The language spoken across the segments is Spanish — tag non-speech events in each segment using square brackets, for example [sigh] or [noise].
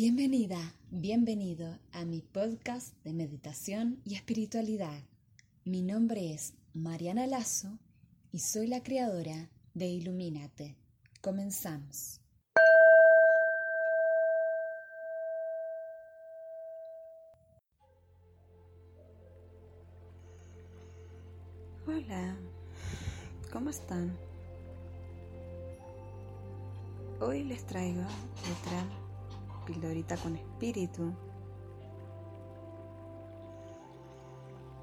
Bienvenida, bienvenido a mi podcast de meditación y espiritualidad. Mi nombre es Mariana Lazo y soy la creadora de Ilumínate. Comenzamos. Hola, ¿cómo están? Hoy les traigo otra pildorita con espíritu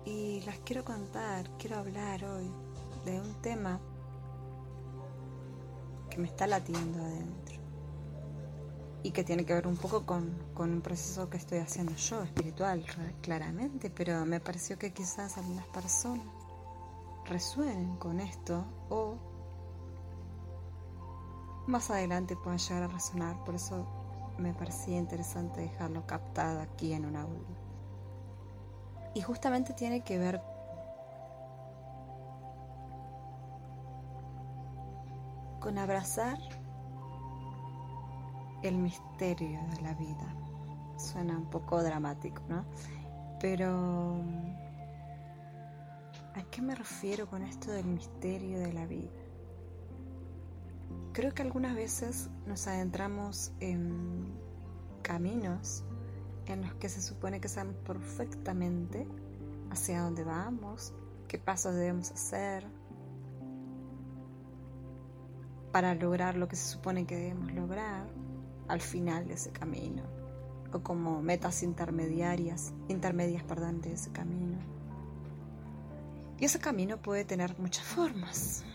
y las quiero contar, quiero hablar hoy de un tema que me está latiendo adentro y que tiene que ver un poco con, con un proceso que estoy haciendo yo, espiritual, claramente, pero me pareció que quizás algunas personas resuenen con esto o más adelante puedan llegar a resonar. Por eso me parecía interesante dejarlo captado aquí en un audio. Y justamente tiene que ver con abrazar el misterio de la vida. Suena un poco dramático, ¿no? Pero ¿a qué me refiero con esto del misterio de la vida? Creo que algunas veces nos adentramos en caminos en los que se supone que sabemos perfectamente hacia dónde vamos, qué pasos debemos hacer para lograr lo que se supone que debemos lograr al final de ese camino o como metas intermediarias, intermedias, perdón, de ese camino. Y ese camino puede tener muchas formas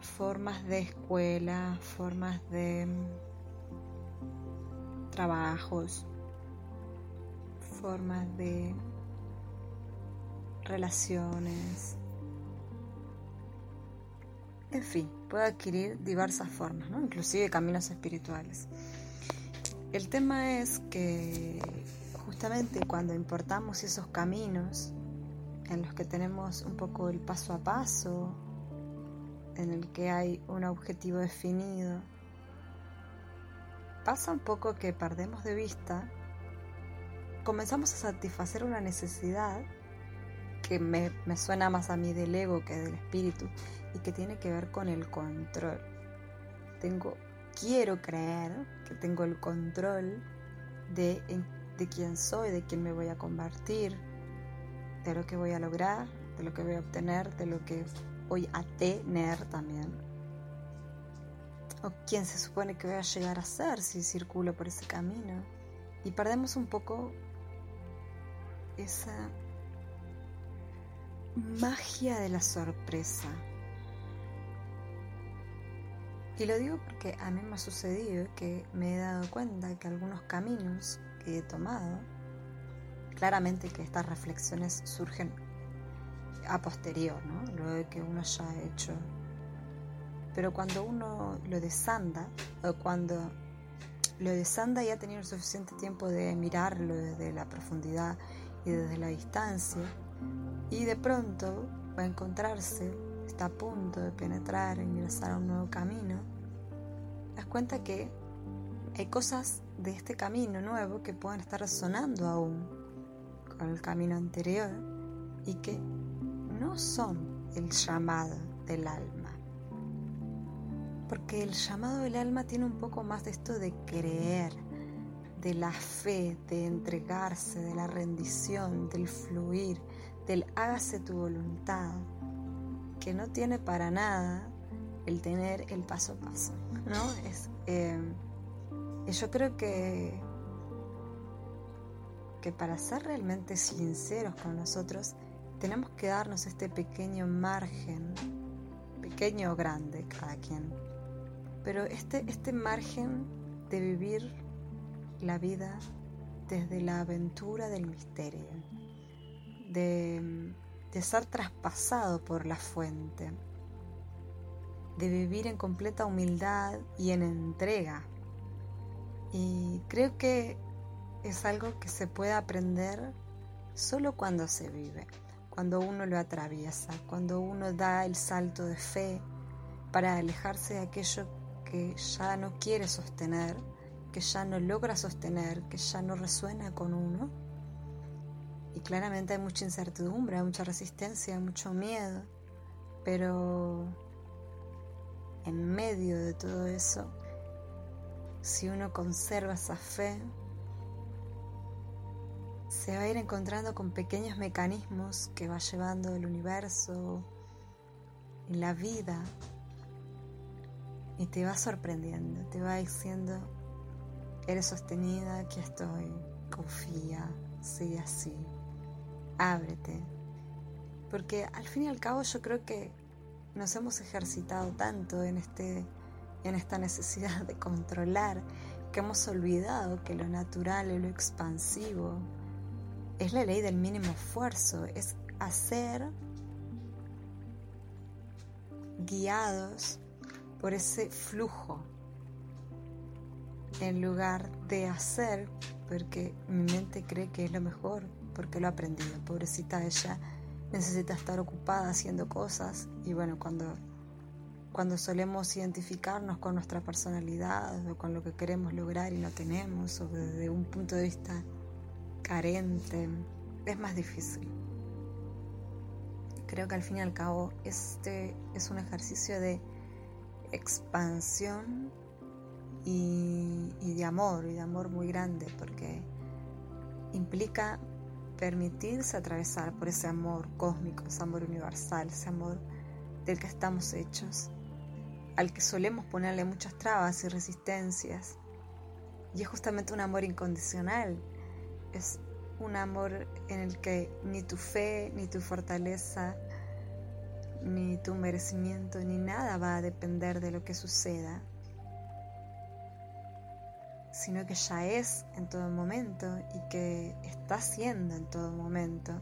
formas de escuela, formas de trabajos, formas de relaciones. En fin, puede adquirir diversas formas, ¿no? inclusive caminos espirituales. El tema es que justamente cuando importamos esos caminos en los que tenemos un poco el paso a paso, en el que hay un objetivo definido, pasa un poco que perdemos de vista, comenzamos a satisfacer una necesidad que me, suena más a mí del ego que del espíritu y que tiene que ver con el control. Tengo, quiero creer que tengo el control de, de quién soy, de quién me voy a convertir, de lo que voy a lograr, de lo que voy a obtener, de lo que voy a tener también. O quién se supone que voy a llegar a ser si circulo por ese camino. Y perdemos un poco esa magia de la sorpresa. Y lo digo porque a mí me ha sucedido que me he dado cuenta que algunos caminos que he tomado, claramente que estas reflexiones surgen a posterior, ¿no? Luego de que uno ya ha hecho. Pero cuando uno lo desanda, o cuando lo desanda y ha tenido suficiente tiempo de mirarlo desde la profundidad y desde la distancia, y de pronto va a encontrarse, está a punto de penetrar, ingresar a un nuevo camino, das cuenta que hay cosas de este camino nuevo que pueden estar resonando aún con el camino anterior y que no son el llamado del alma. Porque el llamado del alma tiene un poco más de esto de creer, de la fe, de entregarse, de la rendición, del fluir, del hágase tu voluntad, que no tiene para nada el tener el paso a paso, ¿no? [laughs] Es, eh, yo creo que, que para ser realmente sinceros con nosotros, tenemos que darnos este pequeño margen, pequeño o grande cada quien, pero este, este margen de vivir la vida desde la aventura del misterio, de, de ser traspasado por la fuente, de vivir en completa humildad y en entrega. Y creo que es algo que se puede aprender solo cuando se vive cuando uno lo atraviesa, cuando uno da el salto de fe para alejarse de aquello que ya no quiere sostener, que ya no logra sostener, que ya no resuena con uno. Y claramente hay mucha incertidumbre, hay mucha resistencia, hay mucho miedo. Pero en medio de todo eso, si uno conserva esa fe, se va a ir encontrando con pequeños mecanismos que va llevando el universo y la vida y te va sorprendiendo, te va diciendo, eres sostenida, aquí estoy, confía, sigue así, ábrete. Porque al fin y al cabo yo creo que nos hemos ejercitado tanto en, este, en esta necesidad de controlar que hemos olvidado que lo natural y lo expansivo es la ley del mínimo esfuerzo, es hacer guiados por ese flujo en lugar de hacer porque mi mente cree que es lo mejor porque lo ha aprendido. Pobrecita ella necesita estar ocupada haciendo cosas y bueno, cuando, cuando solemos identificarnos con nuestra personalidad o con lo que queremos lograr y no tenemos o desde un punto de vista carente, es más difícil. Creo que al fin y al cabo este es un ejercicio de expansión y, y de amor, y de amor muy grande, porque implica permitirse atravesar por ese amor cósmico, ese amor universal, ese amor del que estamos hechos, al que solemos ponerle muchas trabas y resistencias. Y es justamente un amor incondicional, es un amor en el que ni tu fe, ni tu fortaleza, ni tu merecimiento, ni nada va a depender de lo que suceda, sino que ya es en todo momento y que está siendo en todo momento.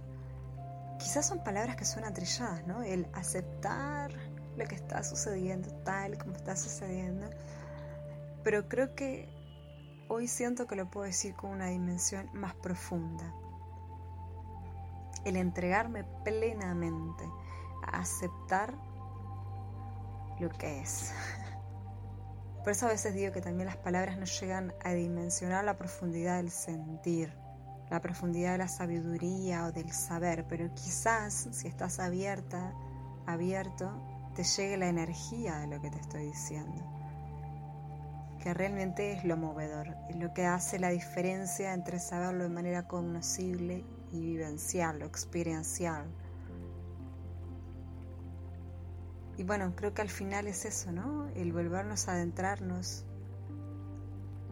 Quizás son palabras que suenan trilladas, ¿no? El aceptar lo que está sucediendo tal como está sucediendo. Pero creo que hoy siento que lo puedo decir con una dimensión más profunda. El entregarme plenamente a aceptar lo que es. Por eso a veces digo que también las palabras no llegan a dimensionar la profundidad del sentir, la profundidad de la sabiduría o del saber, pero quizás si estás abierta, abierto, te llegue la energía de lo que te estoy diciendo que realmente es lo movedor, es lo que hace la diferencia entre saberlo de manera conocible y vivencial o experiencial. Y bueno, creo que al final es eso, ¿no? El volvernos a adentrarnos.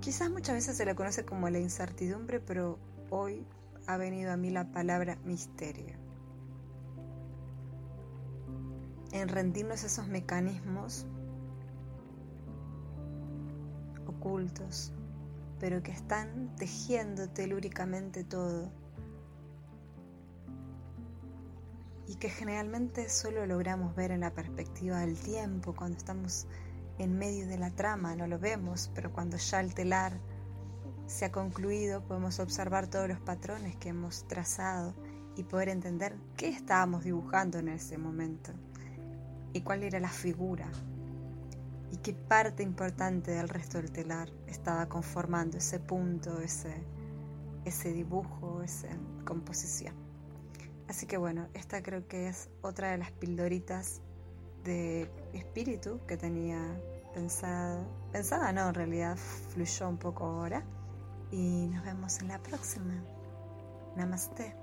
Quizás muchas veces se le conoce como la incertidumbre, pero hoy ha venido a mí la palabra misterio. En rendirnos esos mecanismos ocultos, pero que están tejiendo telúricamente todo. Y que generalmente solo logramos ver en la perspectiva del tiempo, cuando estamos en medio de la trama, no lo vemos, pero cuando ya el telar se ha concluido, podemos observar todos los patrones que hemos trazado y poder entender qué estábamos dibujando en ese momento y cuál era la figura y qué parte importante del resto del telar estaba conformando ese punto, ese, ese dibujo, esa composición. Así que bueno, esta creo que es otra de las pildoritas de espíritu que tenía pensado. Pensada no, en realidad fluyó un poco ahora. Y nos vemos en la próxima. Namaste.